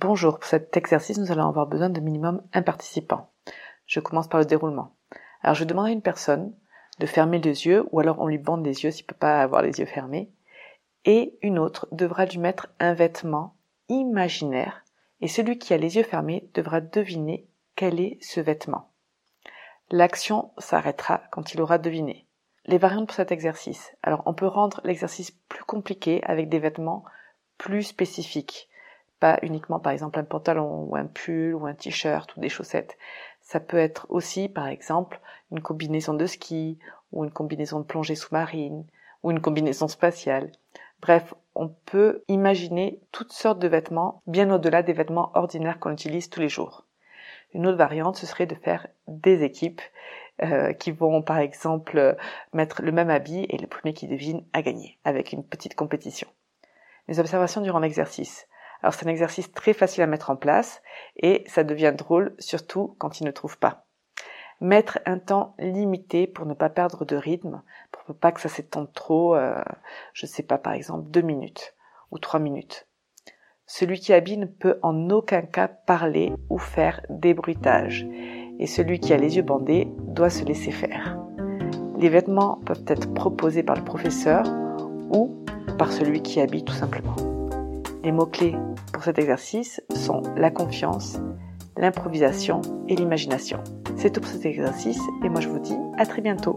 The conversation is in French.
Bonjour, pour cet exercice, nous allons avoir besoin de minimum un participant. Je commence par le déroulement. Alors je demande à une personne de fermer les yeux, ou alors on lui bande les yeux s'il ne peut pas avoir les yeux fermés, et une autre devra lui mettre un vêtement imaginaire, et celui qui a les yeux fermés devra deviner quel est ce vêtement. L'action s'arrêtera quand il aura deviné. Les variantes pour cet exercice. Alors on peut rendre l'exercice plus compliqué avec des vêtements plus spécifiques pas uniquement par exemple un pantalon ou un pull ou un t-shirt ou des chaussettes. Ça peut être aussi par exemple une combinaison de ski ou une combinaison de plongée sous-marine ou une combinaison spatiale. Bref, on peut imaginer toutes sortes de vêtements bien au-delà des vêtements ordinaires qu'on utilise tous les jours. Une autre variante, ce serait de faire des équipes euh, qui vont par exemple mettre le même habit et le premier qui devine a gagné avec une petite compétition. Les observations durant l'exercice. Alors c'est un exercice très facile à mettre en place et ça devient drôle surtout quand il ne trouve pas. Mettre un temps limité pour ne pas perdre de rythme, pour ne pas que ça s'étende trop, euh, je ne sais pas par exemple deux minutes ou trois minutes. Celui qui habille ne peut en aucun cas parler ou faire des bruitages et celui qui a les yeux bandés doit se laisser faire. Les vêtements peuvent être proposés par le professeur ou par celui qui habille tout simplement. Les mots-clés pour cet exercice sont la confiance, l'improvisation et l'imagination. C'est tout pour cet exercice et moi je vous dis à très bientôt.